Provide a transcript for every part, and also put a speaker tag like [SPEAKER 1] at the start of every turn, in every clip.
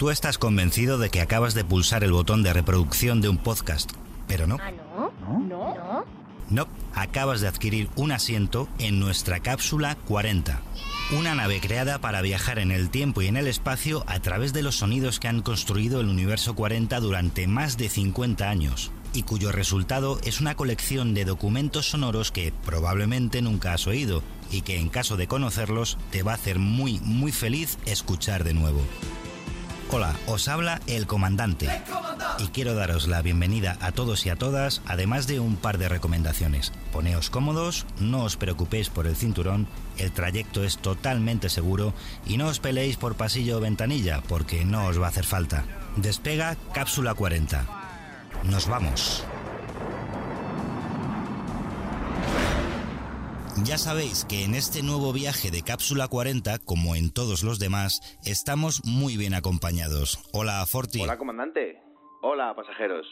[SPEAKER 1] Tú estás convencido de que acabas de pulsar el botón de reproducción de un podcast, pero no.
[SPEAKER 2] ¿Ah, no? ¿No? ¿No?
[SPEAKER 1] No, acabas de adquirir un asiento en nuestra cápsula 40. Una nave creada para viajar en el tiempo y en el espacio a través de los sonidos que han construido el universo 40 durante más de 50 años y cuyo resultado es una colección de documentos sonoros que probablemente nunca has oído y que en caso de conocerlos te va a hacer muy muy feliz escuchar de nuevo. Hola, os habla el comandante y quiero daros la bienvenida a todos y a todas, además de un par de recomendaciones. Poneos cómodos, no os preocupéis por el cinturón, el trayecto es totalmente seguro y no os peleéis por pasillo o ventanilla porque no os va a hacer falta. Despega cápsula 40. Nos vamos. Ya sabéis que en este nuevo viaje de Cápsula 40, como en todos los demás, estamos muy bien acompañados. Hola, Forti.
[SPEAKER 3] Hola, comandante. Hola, pasajeros.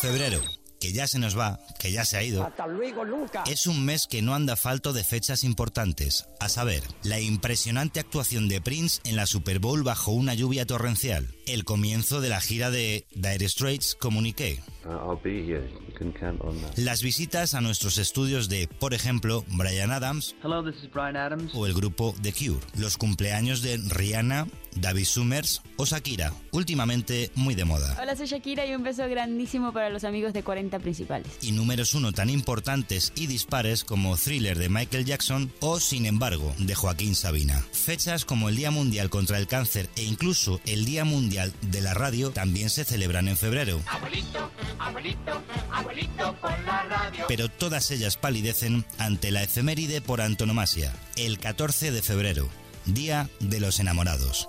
[SPEAKER 1] Febrero, que ya se nos va, que ya se ha ido.
[SPEAKER 4] Hasta luego, nunca.
[SPEAKER 1] Es un mes que no anda falto de fechas importantes, a saber, la impresionante actuación de Prince en la Super Bowl bajo una lluvia torrencial, el comienzo de la gira de Dire Straits Communique,
[SPEAKER 5] Uh,
[SPEAKER 1] las visitas a nuestros estudios de, por ejemplo, Brian Adams
[SPEAKER 6] Hello, this is Brian Adams.
[SPEAKER 1] o el grupo The Cure, los cumpleaños de Rihanna, David Summers o Shakira, últimamente muy de moda.
[SPEAKER 7] Hola, soy Shakira y un beso grandísimo para los amigos de 40 principales.
[SPEAKER 1] y números uno tan importantes y dispares como Thriller de Michael Jackson o Sin embargo de Joaquín Sabina. Fechas como el Día Mundial contra el Cáncer e incluso el Día Mundial de la Radio también se celebran en febrero. Pero todas ellas palidecen ante la efeméride por antonomasia, el 14 de febrero, Día de los Enamorados.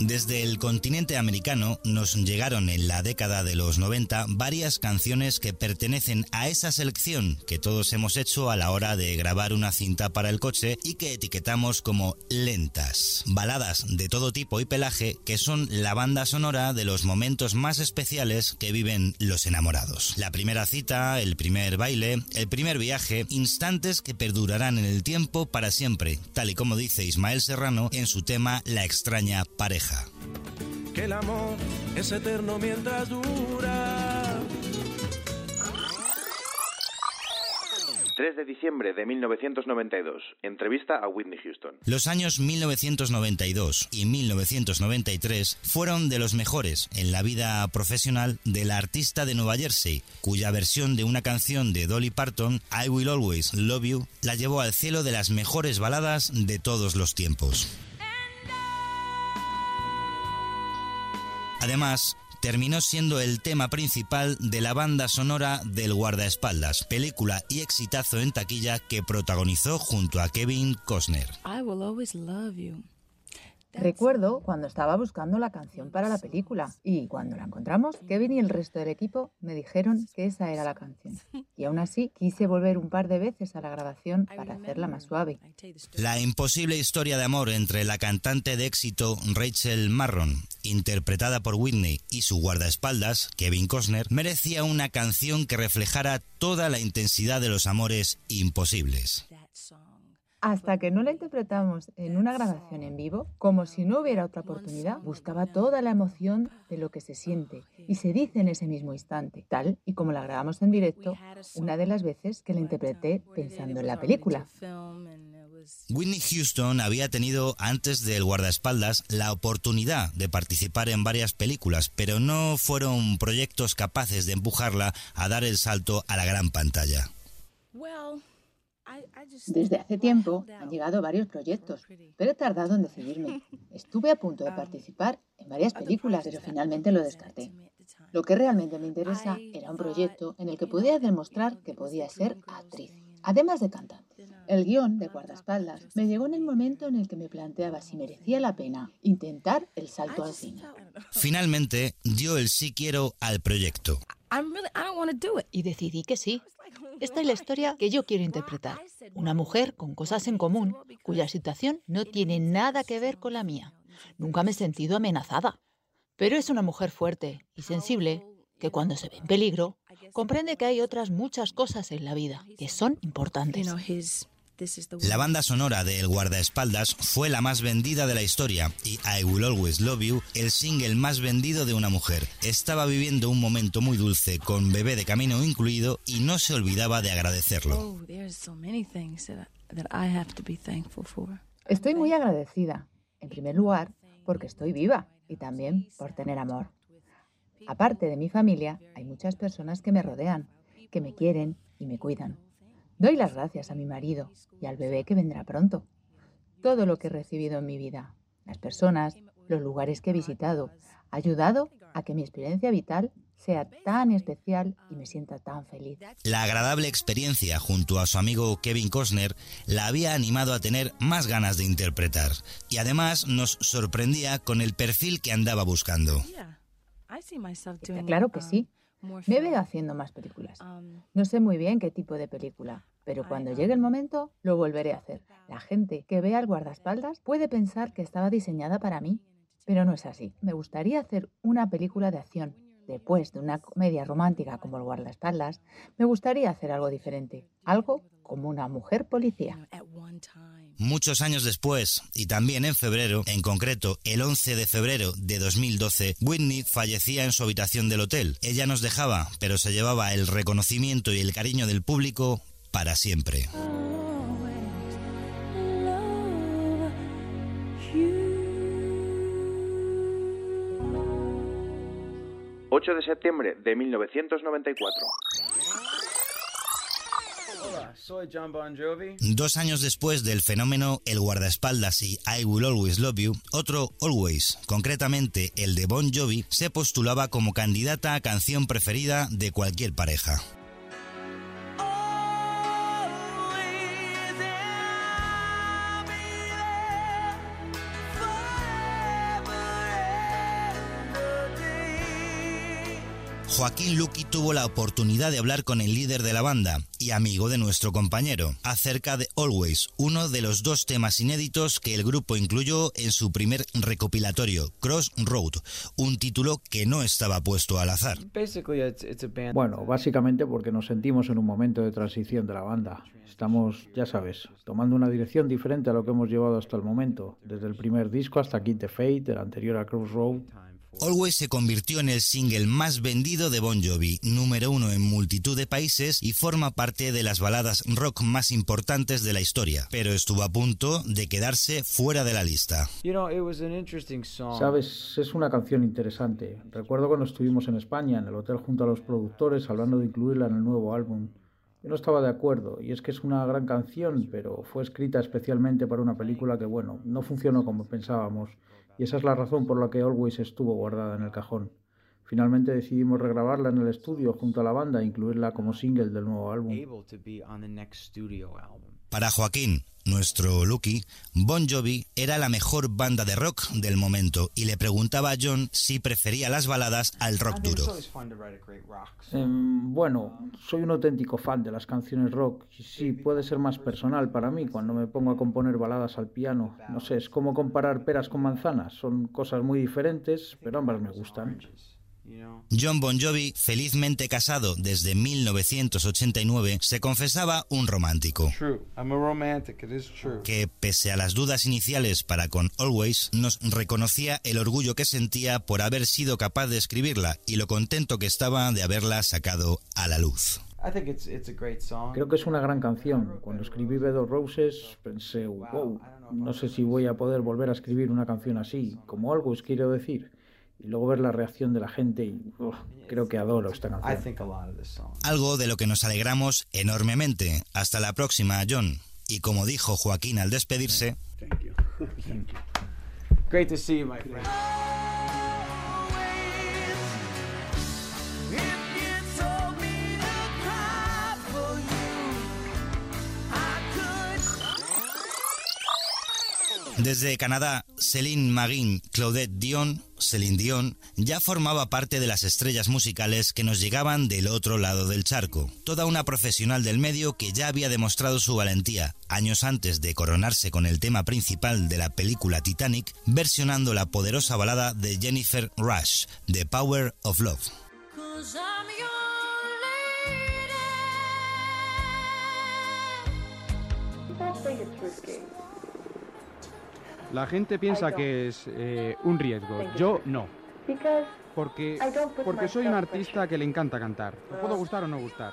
[SPEAKER 1] Desde el continente americano nos llegaron en la década de los 90 varias canciones que pertenecen a esa selección que todos hemos hecho a la hora de grabar una cinta para el coche y que etiquetamos como lentas. Baladas de todo tipo y pelaje que son la banda sonora de los momentos más especiales que viven los enamorados. La primera cita, el primer baile, el primer viaje, instantes que perdurarán en el tiempo para siempre, tal y como dice Ismael Serrano en su tema La extraña pareja.
[SPEAKER 8] Que el amor es eterno mientras dura.
[SPEAKER 3] 3 de diciembre de 1992. Entrevista a Whitney Houston.
[SPEAKER 1] Los años 1992 y 1993 fueron de los mejores en la vida profesional de la artista de Nueva Jersey, cuya versión de una canción de Dolly Parton, I Will Always Love You, la llevó al cielo de las mejores baladas de todos los tiempos. Además, terminó siendo el tema principal de la banda sonora del Guardaespaldas, película y exitazo en taquilla que protagonizó junto a Kevin Costner.
[SPEAKER 9] I will always love you.
[SPEAKER 10] Recuerdo cuando estaba buscando la canción para la película y cuando la encontramos, Kevin y el resto del equipo me dijeron que esa era la canción. Y aún así quise volver un par de veces a la grabación para hacerla más suave.
[SPEAKER 1] La imposible historia de amor entre la cantante de éxito Rachel Marron, interpretada por Whitney, y su guardaespaldas, Kevin Costner, merecía una canción que reflejara toda la intensidad de los amores imposibles.
[SPEAKER 10] Hasta que no la interpretamos en una grabación en vivo, como si no hubiera otra oportunidad, buscaba toda la emoción de lo que se siente y se dice en ese mismo instante, tal y como la grabamos en directo una de las veces que la interpreté pensando en la película.
[SPEAKER 1] Whitney Houston había tenido antes del guardaespaldas la oportunidad de participar en varias películas, pero no fueron proyectos capaces de empujarla a dar el salto a la gran pantalla.
[SPEAKER 10] Desde hace tiempo han llegado varios proyectos, pero he tardado en decidirme. Estuve a punto de participar en varias películas, pero finalmente lo descarté. Lo que realmente me interesa era un proyecto en el que pudiera demostrar que podía ser actriz, además de cantante. El guion de guardaespaldas me llegó en el momento en el que me planteaba si merecía la pena intentar el salto al cine.
[SPEAKER 1] Finalmente dio el sí quiero al proyecto.
[SPEAKER 9] Y decidí que sí. Esta es la historia que yo quiero interpretar. Una mujer con cosas en común, cuya situación no tiene nada que ver con la mía. Nunca me he sentido amenazada. Pero es una mujer fuerte y sensible que cuando se ve en peligro comprende que hay otras muchas cosas en la vida que son importantes.
[SPEAKER 1] La banda sonora de El guardaespaldas fue la más vendida de la historia y I Will Always Love You, el single más vendido de una mujer. Estaba viviendo un momento muy dulce con bebé de camino incluido y no se olvidaba de agradecerlo. Oh,
[SPEAKER 10] estoy muy agradecida, en primer lugar, porque estoy viva y también por tener amor. Aparte de mi familia, hay muchas personas que me rodean, que me quieren y me cuidan. Doy las gracias a mi marido y al bebé que vendrá pronto. Todo lo que he recibido en mi vida, las personas, los lugares que he visitado, ha ayudado a que mi experiencia vital sea tan especial y me sienta tan feliz.
[SPEAKER 1] La agradable experiencia junto a su amigo Kevin Costner la había animado a tener más ganas de interpretar y además nos sorprendía con el perfil que andaba buscando.
[SPEAKER 10] claro que sí. Me veo haciendo más películas. No sé muy bien qué tipo de película, pero cuando llegue el momento lo volveré a hacer. La gente que vea el guardaespaldas puede pensar que estaba diseñada para mí, pero no es así. Me gustaría hacer una película de acción después de una comedia romántica como El guardaespaldas, me gustaría hacer algo diferente, algo como una mujer policía.
[SPEAKER 1] Muchos años después, y también en febrero, en concreto el 11 de febrero de 2012, Whitney fallecía en su habitación del hotel. Ella nos dejaba, pero se llevaba el reconocimiento y el cariño del público para siempre.
[SPEAKER 3] 8 de septiembre de 1994.
[SPEAKER 2] Hola, soy John Bon Jovi.
[SPEAKER 1] Dos años después del fenómeno El guardaespaldas y I Will Always Love You, otro Always, concretamente el de Bon Jovi, se postulaba como candidata a canción preferida de cualquier pareja. Joaquín Luqui tuvo la oportunidad de hablar con el líder de la banda y amigo de nuestro compañero acerca de Always, uno de los dos temas inéditos que el grupo incluyó en su primer recopilatorio, Cross Road, un título que no estaba puesto al azar.
[SPEAKER 4] Bueno, básicamente porque nos sentimos en un momento de transición de la banda. Estamos, ya sabes, tomando una dirección diferente a lo que hemos llevado hasta el momento, desde el primer disco hasta Kid the Fate, el anterior a Crossroad
[SPEAKER 1] Always se convirtió en el single más vendido de Bon Jovi, número uno en multitud de países y forma parte de las baladas rock más importantes de la historia, pero estuvo a punto de quedarse fuera de la lista.
[SPEAKER 4] Sabes, es una canción interesante. Recuerdo cuando estuvimos en España, en el hotel junto a los productores, hablando de incluirla en el nuevo álbum. Yo no estaba de acuerdo, y es que es una gran canción, pero fue escrita especialmente para una película que, bueno, no funcionó como pensábamos y esa es la razón por la que Always estuvo guardada en el cajón. Finalmente decidimos regrabarla en el estudio junto a la banda e incluirla como single del nuevo álbum.
[SPEAKER 1] Para Joaquín, nuestro Lucky, Bon Jovi era la mejor banda de rock del momento y le preguntaba a John si prefería las baladas al rock duro.
[SPEAKER 4] Em, bueno, soy un auténtico fan de las canciones rock y sí, puede ser más personal para mí cuando me pongo a componer baladas al piano. No sé, es como comparar peras con manzanas, son cosas muy diferentes, pero ambas me gustan.
[SPEAKER 1] John Bon Jovi, felizmente casado desde 1989, se confesaba un romántico. Que pese a las dudas iniciales para con Always, nos reconocía el orgullo que sentía por haber sido capaz de escribirla y lo contento que estaba de haberla sacado a la luz.
[SPEAKER 4] Creo que es una gran canción. Cuando escribí Bed of Roses pensé, wow, no sé si voy a poder volver a escribir una canción así, como Always quiero decir y luego ver la reacción de la gente y creo que adoro esta canción.
[SPEAKER 1] Algo de lo que nos alegramos enormemente. Hasta la próxima, John. Y como dijo Joaquín al despedirse...
[SPEAKER 2] Great to see you, my friend.
[SPEAKER 1] Desde Canadá, Céline Maguin, Claudette Dion, Céline Dion, ya formaba parte de las estrellas musicales que nos llegaban del otro lado del charco. Toda una profesional del medio que ya había demostrado su valentía, años antes de coronarse con el tema principal de la película Titanic, versionando la poderosa balada de Jennifer Rush, The Power of Love.
[SPEAKER 6] La gente piensa que es eh, un riesgo. Yo no. Porque, porque soy un artista que le encanta cantar. Me puedo gustar o no gustar.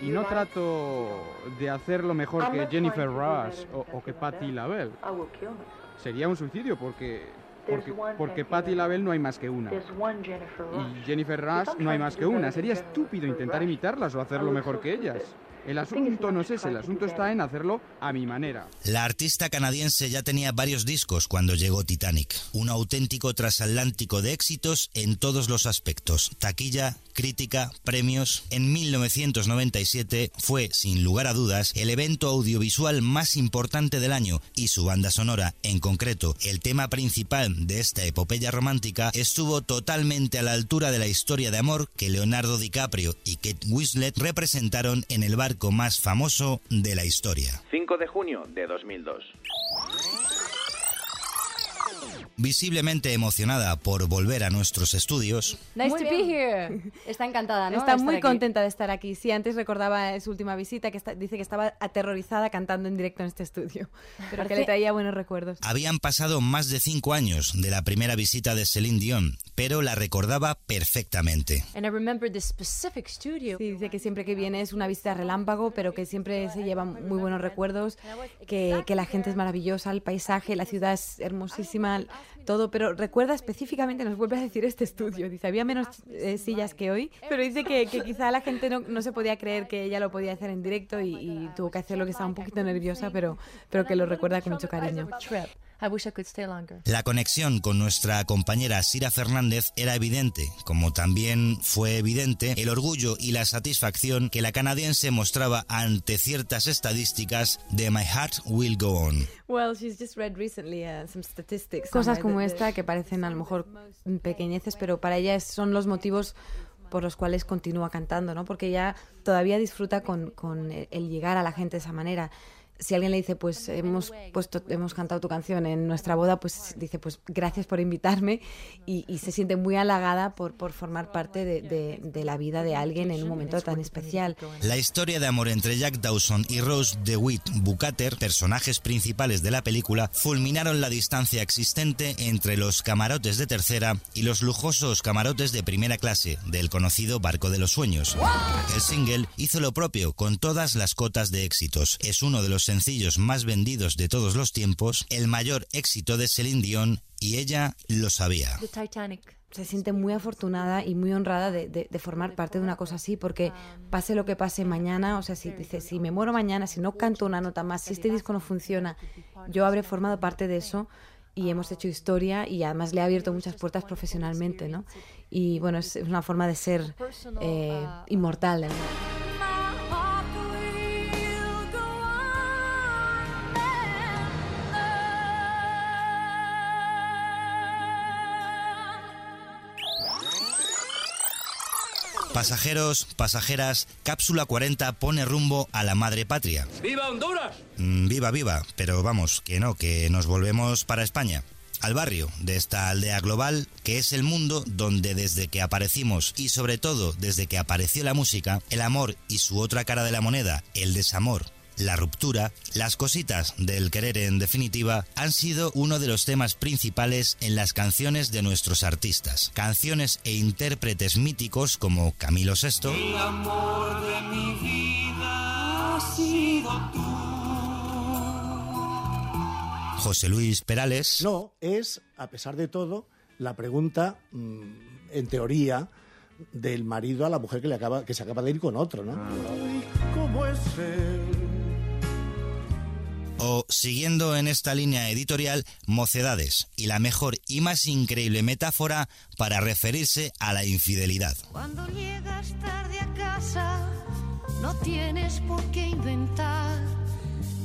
[SPEAKER 6] Y, y no trato de hacerlo mejor que Jennifer Rush o, o que Patti LaBelle. Sería un suicidio porque, porque, porque Patti LaBelle no hay más que una. Y Jennifer Rush no hay más que una. Sería estúpido intentar imitarlas o hacerlo mejor que ellas. El asunto no es ese, el asunto está en hacerlo a mi manera.
[SPEAKER 1] La artista canadiense ya tenía varios discos cuando llegó Titanic, un auténtico transatlántico de éxitos en todos los aspectos, taquilla, crítica, premios. En 1997 fue, sin lugar a dudas, el evento audiovisual más importante del año y su banda sonora, en concreto el tema principal de esta epopeya romántica, estuvo totalmente a la altura de la historia de amor que Leonardo DiCaprio y Kate Winslet representaron en el barco más famoso de la historia.
[SPEAKER 3] 5 de junio de 2002.
[SPEAKER 1] Visiblemente emocionada por volver a nuestros estudios,
[SPEAKER 11] Nice
[SPEAKER 12] Muy
[SPEAKER 11] to be here. Está encantada, ¿no?
[SPEAKER 12] Está muy
[SPEAKER 11] aquí.
[SPEAKER 12] contenta de estar aquí. Sí, antes recordaba su última visita que está- dice que estaba aterrorizada cantando en directo en este estudio, pero que le traía buenos recuerdos.
[SPEAKER 1] habían pasado más de cinco años de la primera visita de Celine Dion, pero la recordaba perfectamente.
[SPEAKER 11] And I remember the specific studio.
[SPEAKER 12] Sí, dice que siempre que viene es una visita relámpago, pero que siempre se llevan muy buenos recuerdos, que, que la gente es maravillosa, el paisaje, la ciudad es hermosísima, todo, pero recuerda específicamente, nos vuelve a decir este estudio, dice, había menos eh, sillas que hoy, pero dice que, quizá la gente no, no se podía creer que ella lo podía hacer en directo y, y tuvo que hacerlo, que estaba un poquito nerviosa, pero, pero que lo recuerda con mucho cariño.
[SPEAKER 11] I wish I could stay longer.
[SPEAKER 1] La conexión con nuestra compañera Sira Fernández era evidente, como también fue evidente el orgullo y la satisfacción que la canadiense mostraba ante ciertas estadísticas de My Heart Will Go On.
[SPEAKER 12] Well, she's just read recently uh, some statistics.
[SPEAKER 11] Cosas como
[SPEAKER 12] that-
[SPEAKER 11] esta
[SPEAKER 12] que parecen a lo mejor pequeñeces, pero para ella son los motivos por los cuales continúa cantando, ¿no? Porque ella todavía disfruta con, con el llegar a la gente de esa manera. Si alguien le dice, pues hemos puesto, hemos cantado tu canción en nuestra boda, pues dice, pues gracias por invitarme y, y se siente muy halagada por, por formar parte de, de- de la vida de alguien en un momento tan especial.
[SPEAKER 1] La historia de amor entre Jack Dawson y Rose DeWitt Bukater, personajes principales de la película, fulminaron la distancia existente entre los camarotes de tercera y los lujosos camarotes de primera clase del conocido Barco de los Sueños. El single hizo lo propio con todas las cotas de éxitos. Es uno de los sencillos más vendidos de todos los tiempos, el mayor éxito de Celine Dion y ella lo sabía.
[SPEAKER 11] The Titanic.
[SPEAKER 12] se siente muy afortunada y muy honrada de, de- de formar parte de una cosa así, porque pase lo que pase mañana, o sea, si dice, si me muero mañana, si no canto una nota más, si este disco no funciona, yo habré formado parte de eso y hemos hecho historia y además le ha abierto muchas puertas profesionalmente, ¿no? Y bueno, es una forma de ser eh, inmortal. ¿no?
[SPEAKER 1] Pasajeros, pasajeras, Cápsula 40 pone rumbo a la madre patria.
[SPEAKER 8] ¡Viva Honduras!
[SPEAKER 1] Mm, viva, viva, pero vamos, que no, que nos volvemos para España. Al barrio de esta aldea global, que es el mundo donde desde que aparecimos y sobre todo desde que apareció la música, el amor y su otra cara de la moneda, el desamor, la ruptura, las cositas del querer en definitiva, han sido uno de los temas principales en las canciones de nuestros artistas. Canciones e intérpretes míticos como Camilo VI,
[SPEAKER 8] El amor de mi vida ha sido tú.
[SPEAKER 1] José Luis Perales,
[SPEAKER 13] No, es, a pesar de todo, la pregunta, mm, en teoría, del marido a la mujer que, le acaba, que se acaba de ir con otro, ¿no?
[SPEAKER 8] ¿Cómo es él?
[SPEAKER 1] O, siguiendo en esta línea editorial, Mocedades y la mejor y más increíble metáfora para referirse a la infidelidad.
[SPEAKER 14] Cuando llegas tarde a casa, no tienes por qué inventar,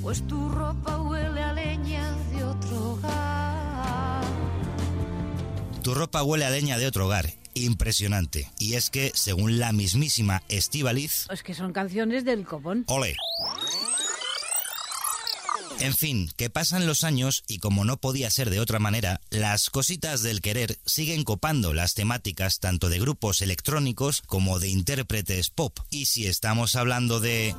[SPEAKER 14] pues tu ropa huele a leña de otro hogar.
[SPEAKER 1] Tu ropa huele a leña de otro hogar. Impresionante. Y es que, según la mismísima Estivaliz,
[SPEAKER 15] Es que son canciones del copón.
[SPEAKER 1] ole. En fin, que pasan los años y como no podía ser de otra manera, las cositas del querer siguen copando las temáticas tanto de grupos electrónicos como de intérpretes pop. Y si estamos hablando de...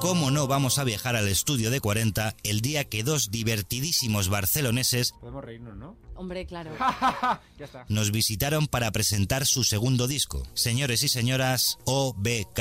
[SPEAKER 1] ¿Cómo no vamos a viajar al estudio de 40 el día que dos divertidísimos barceloneses
[SPEAKER 6] Podemos reírnos, ¿no?
[SPEAKER 11] Hombre, claro.
[SPEAKER 6] ya está.
[SPEAKER 1] nos visitaron para presentar su segundo disco, señores y señoras OBK?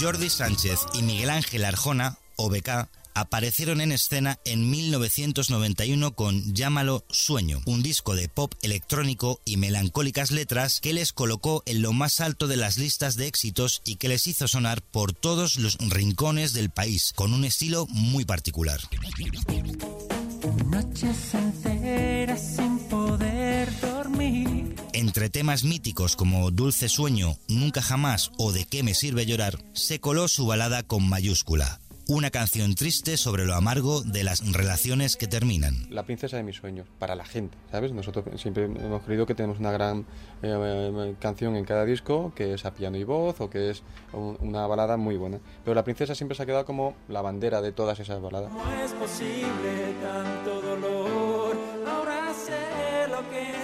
[SPEAKER 1] Jordi Sánchez y Miguel Ángel Arjona, OBK, aparecieron en escena en 1991 con Llámalo Sueño, un disco de pop electrónico y melancólicas letras que les colocó en lo más alto de las listas de éxitos y que les hizo sonar por todos los rincones del país, con un estilo muy particular.
[SPEAKER 8] Noches.
[SPEAKER 1] Entre temas míticos como Dulce Sueño, Nunca Jamás o De qué me sirve llorar, se coló su balada con mayúscula. Una canción triste sobre lo amargo de las relaciones que terminan.
[SPEAKER 16] La princesa de mis sueños, para la gente, ¿sabes? Nosotros siempre hemos creído que tenemos una gran eh, canción en cada disco, que es a piano y voz, o que es un- una balada muy buena. Pero la princesa siempre se ha quedado como la bandera de todas esas baladas.
[SPEAKER 8] ¿Cómo es posible tanto dolor? Ahora sé lo que es.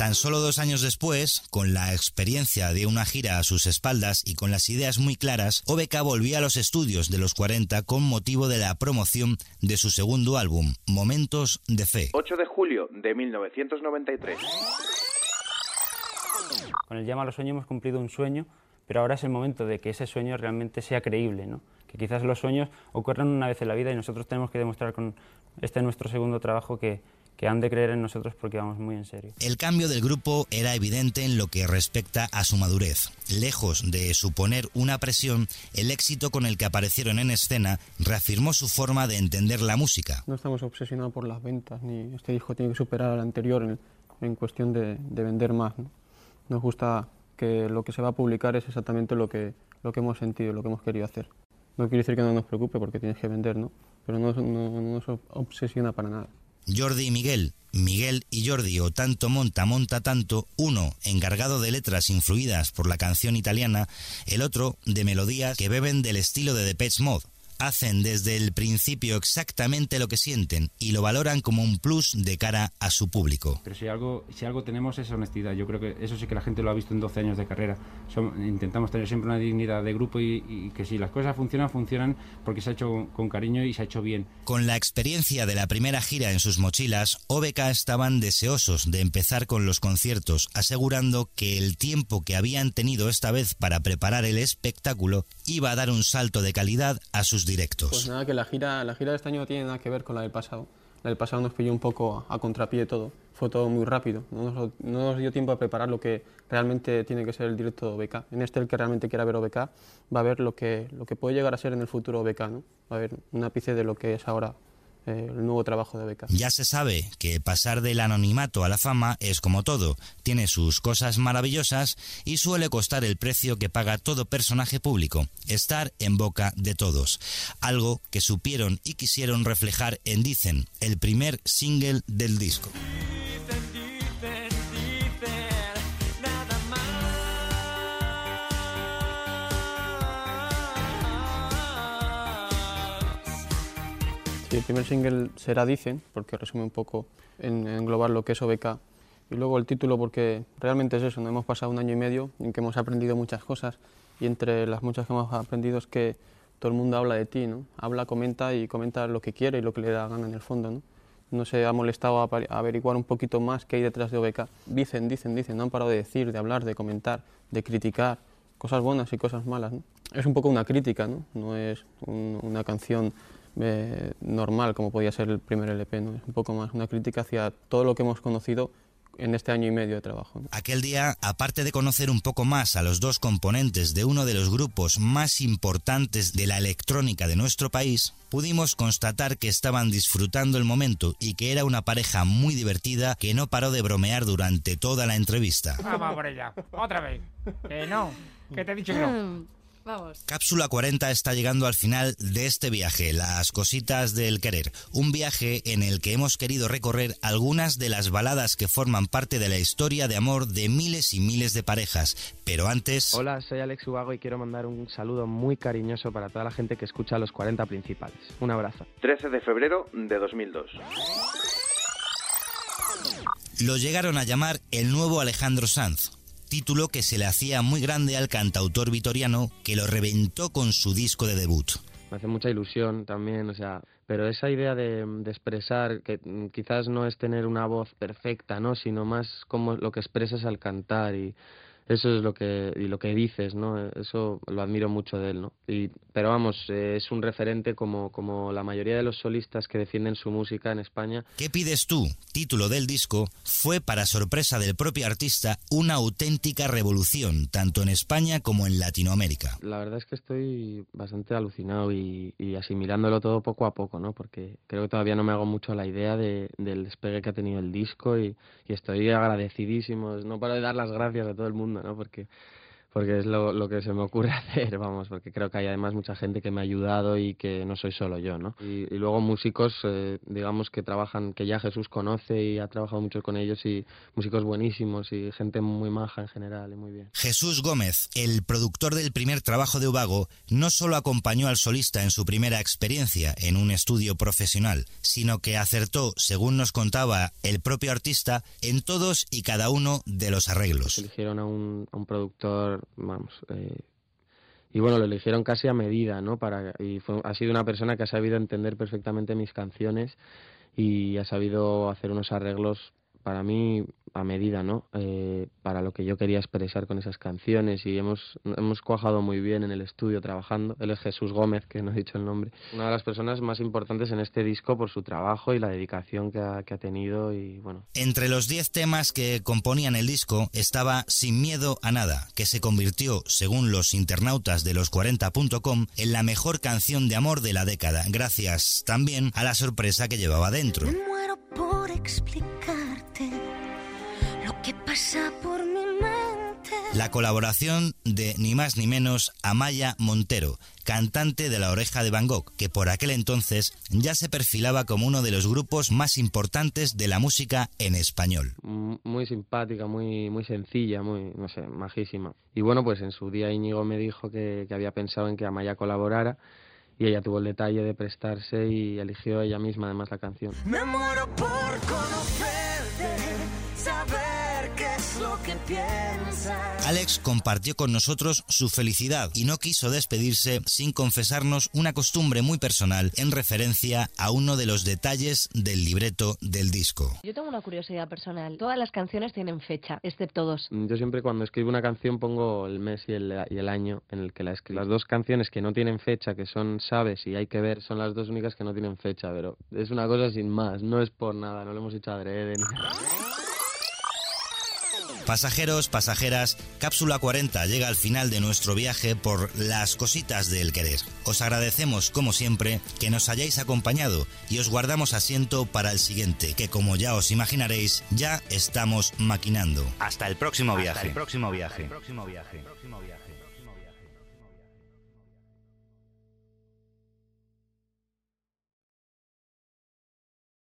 [SPEAKER 1] Tan solo dos años después, con la experiencia de una gira a sus espaldas y con las ideas muy claras, OBK volvió a los estudios de los 40 con motivo de la promoción de su segundo álbum, Momentos de Fe.
[SPEAKER 3] 8 de julio de 1993.
[SPEAKER 17] Con el llama a los sueños hemos cumplido un sueño, pero ahora es el momento de que ese sueño realmente sea creíble, ¿no? Que quizás los sueños ocurran una vez en la vida y nosotros tenemos que demostrar con este nuestro segundo trabajo que, que han de creer en nosotros porque vamos muy en serio.
[SPEAKER 1] El cambio del grupo era evidente en lo que respecta a su madurez. Lejos de suponer una presión, el éxito con el que aparecieron en escena reafirmó su forma de entender la música.
[SPEAKER 18] No estamos obsesionados por las ventas, ni este disco tiene que superar al anterior en, en cuestión de, de vender más. ¿no? Nos gusta que lo que se va a publicar es exactamente lo que, lo que hemos sentido, lo que hemos querido hacer. No quiere decir que no nos preocupe porque tienes que vender, ¿no? pero no, no- no nos obsesiona para nada.
[SPEAKER 1] Jordi y Miguel, Miguel y Jordi o tanto monta monta tanto, uno encargado de letras influidas por la canción italiana, el otro de melodías que beben del estilo de Depeche Mode. Hacen desde el principio exactamente lo que sienten y lo valoran como un plus de cara a su público.
[SPEAKER 6] Pero si algo, si algo tenemos es honestidad. Yo creo que eso sí que la gente lo ha visto en 12 años de carrera. Som- intentamos tener siempre una dignidad de grupo y, y que si las cosas funcionan, funcionan porque se ha hecho con, con cariño y se ha hecho bien.
[SPEAKER 1] Con la experiencia de la primera gira en sus mochilas, OBK estaban deseosos de empezar con los conciertos, asegurando que el tiempo que habían tenido esta vez para preparar el espectáculo iba a dar un salto de calidad a sus directos.
[SPEAKER 18] Pues nada, que la gira, la gira de este año no tiene nada que ver con la del pasado. La del pasado nos pilló un poco a, contrapié todo. Fue todo muy rápido. No nos, no nos dio tiempo a preparar lo que realmente tiene que ser el directo de OBK. En este, el que realmente quiera ver OBK va a ver lo que, lo que puede llegar a ser en el futuro OBK. ¿no? Va a ver un ápice de lo que es ahora el nuevo trabajo de OBK.
[SPEAKER 1] Ya se sabe que pasar del anonimato a la fama es como todo, tiene sus cosas maravillosas y suele costar el precio que paga todo personaje público, estar en boca de todos, algo que supieron y quisieron reflejar en Dicen, el primer single del disco.
[SPEAKER 18] El primer single será Dicen, porque resume un poco en englobar lo que es OBK. Y luego el título, porque realmente es eso, ¿no? hemos pasado un año y medio en que hemos aprendido muchas cosas y entre las muchas que hemos aprendido es que todo el mundo habla de ti, ¿no? Habla, comenta y comenta lo que quiere y lo que le da gana en el fondo, ¿no? No se ha molestado a averiguar un poquito más qué hay detrás de OBK. Dicen, dicen, dicen, no han parado de decir, de hablar, de comentar, de criticar, cosas buenas y cosas malas, ¿no? Es un poco una crítica, ¿no? No es un- una canción eh, normal como podía ser el primer LP, ¿no? Es un poco más una crítica hacia todo lo que hemos conocido en este año y medio de trabajo. ¿no?
[SPEAKER 1] Aquel día, aparte de conocer un poco más a los dos componentes de uno de los grupos más importantes de la electrónica de nuestro país, pudimos constatar que estaban disfrutando el momento y que era una pareja muy divertida que no paró de bromear durante toda la entrevista.
[SPEAKER 19] Vamos por ella. Otra vez. Que no. Que te he dicho que no.
[SPEAKER 11] Vamos.
[SPEAKER 1] Cápsula 40 está llegando al final de este viaje, Las Cositas del Querer. Un viaje en el que hemos querido recorrer algunas de las baladas que forman parte de la historia de amor de miles y miles de parejas. Pero antes...
[SPEAKER 19] Hola, soy Alex Ubago y quiero mandar un saludo muy cariñoso para toda la gente que escucha los 40 principales. Un abrazo.
[SPEAKER 3] 13 de febrero de 2002.
[SPEAKER 1] Lo llegaron a llamar el nuevo Alejandro Sanz, título que se le hacía muy grande al cantautor vitoriano que lo reventó con su disco de debut.
[SPEAKER 19] Me hace mucha ilusión también, o sea, pero esa idea de, expresar, que quizás no es tener una voz perfecta, ¿no? Sino más como lo que expresas al cantar y eso es lo que y lo que dices no eso lo admiro mucho de él no y pero vamos eh, es un referente como como la mayoría de los solistas que defienden su música en España.
[SPEAKER 1] Qué pides tú título del disco fue para sorpresa del propio artista una auténtica revolución tanto en España como en Latinoamérica.
[SPEAKER 19] La verdad es que estoy bastante alucinado y, y asimilándolo todo poco a poco no porque creo que todavía no me hago mucho la idea de, del despegue que ha tenido el disco y, y estoy agradecidísimo no paro de dar las gracias a todo el mundo ¿no? Porque, porque es lo, lo, que se me ocurre hacer, vamos, porque creo que hay además mucha gente que me ha ayudado y que no soy solo yo, ¿no? Y, y luego músicos, eh, digamos, que trabajan, que ya Jesús conoce y ha trabajado mucho con ellos y músicos buenísimos y gente muy maja en general y muy bien.
[SPEAKER 1] Jesús Gómez, el productor del primer trabajo de Ubago, no solo acompañó al solista en su primera experiencia en un estudio profesional, sino que acertó, según nos contaba el propio artista, en todos y cada uno de los arreglos.
[SPEAKER 19] Eligieron a un, a un productor vamos, eh, y bueno, lo eligieron casi a medida, ¿no? Para, y fue, ha sido una persona que ha sabido entender perfectamente mis canciones y ha sabido hacer unos arreglos para mí a medida, ¿no? Eh, para lo que yo quería expresar con esas canciones y hemos, hemos cuajado muy bien en el estudio trabajando. Él es Jesús Gómez, que no he dicho el nombre. Una de las personas más importantes en este disco por su trabajo y la dedicación que ha, que ha tenido y bueno.
[SPEAKER 1] Entre los 10 temas que componían el disco estaba Sin miedo a nada, que se convirtió, según los internautas de los 40.com, en la mejor canción de amor de la década, gracias también a la sorpresa que llevaba dentro.
[SPEAKER 14] Me muero por explicarte que pasa por mi mente.
[SPEAKER 1] La colaboración de ni más ni menos Amaya Montero, cantante de La Oreja de Van Gogh, que por aquel entonces ya se perfilaba como uno de los grupos más importantes de la música en español.
[SPEAKER 19] Muy simpática, muy, muy sencilla, muy, no sé, majísima. Y bueno, pues en su día Íñigo me dijo que, que había pensado en que Amaya colaborara y ella tuvo el detalle de prestarse y eligió ella misma además la canción.
[SPEAKER 14] Me muero por
[SPEAKER 1] Alex compartió con nosotros su felicidad y no quiso despedirse sin confesarnos una costumbre muy personal en referencia a uno de los detalles del libreto del disco.
[SPEAKER 20] Yo tengo una curiosidad personal. Todas las canciones tienen fecha, excepto dos.
[SPEAKER 19] Yo siempre cuando escribo una canción pongo el mes y el, y el año en el que la escribo. Las dos canciones que no tienen fecha, que son Sabes y Hay que ver, son las dos únicas que no tienen fecha, pero es una cosa sin más, no es por nada, no lo hemos hecho adrede ni nada.
[SPEAKER 1] Pasajeros, pasajeras, Cápsula 40 llega al final de nuestro viaje por las cositas del querer. Os agradecemos, como siempre, que nos hayáis acompañado y os guardamos asiento para el siguiente, que como ya os imaginaréis, ya estamos maquinando. Hasta el próximo viaje.
[SPEAKER 21] El próximo viaje. Hasta el próximo viaje.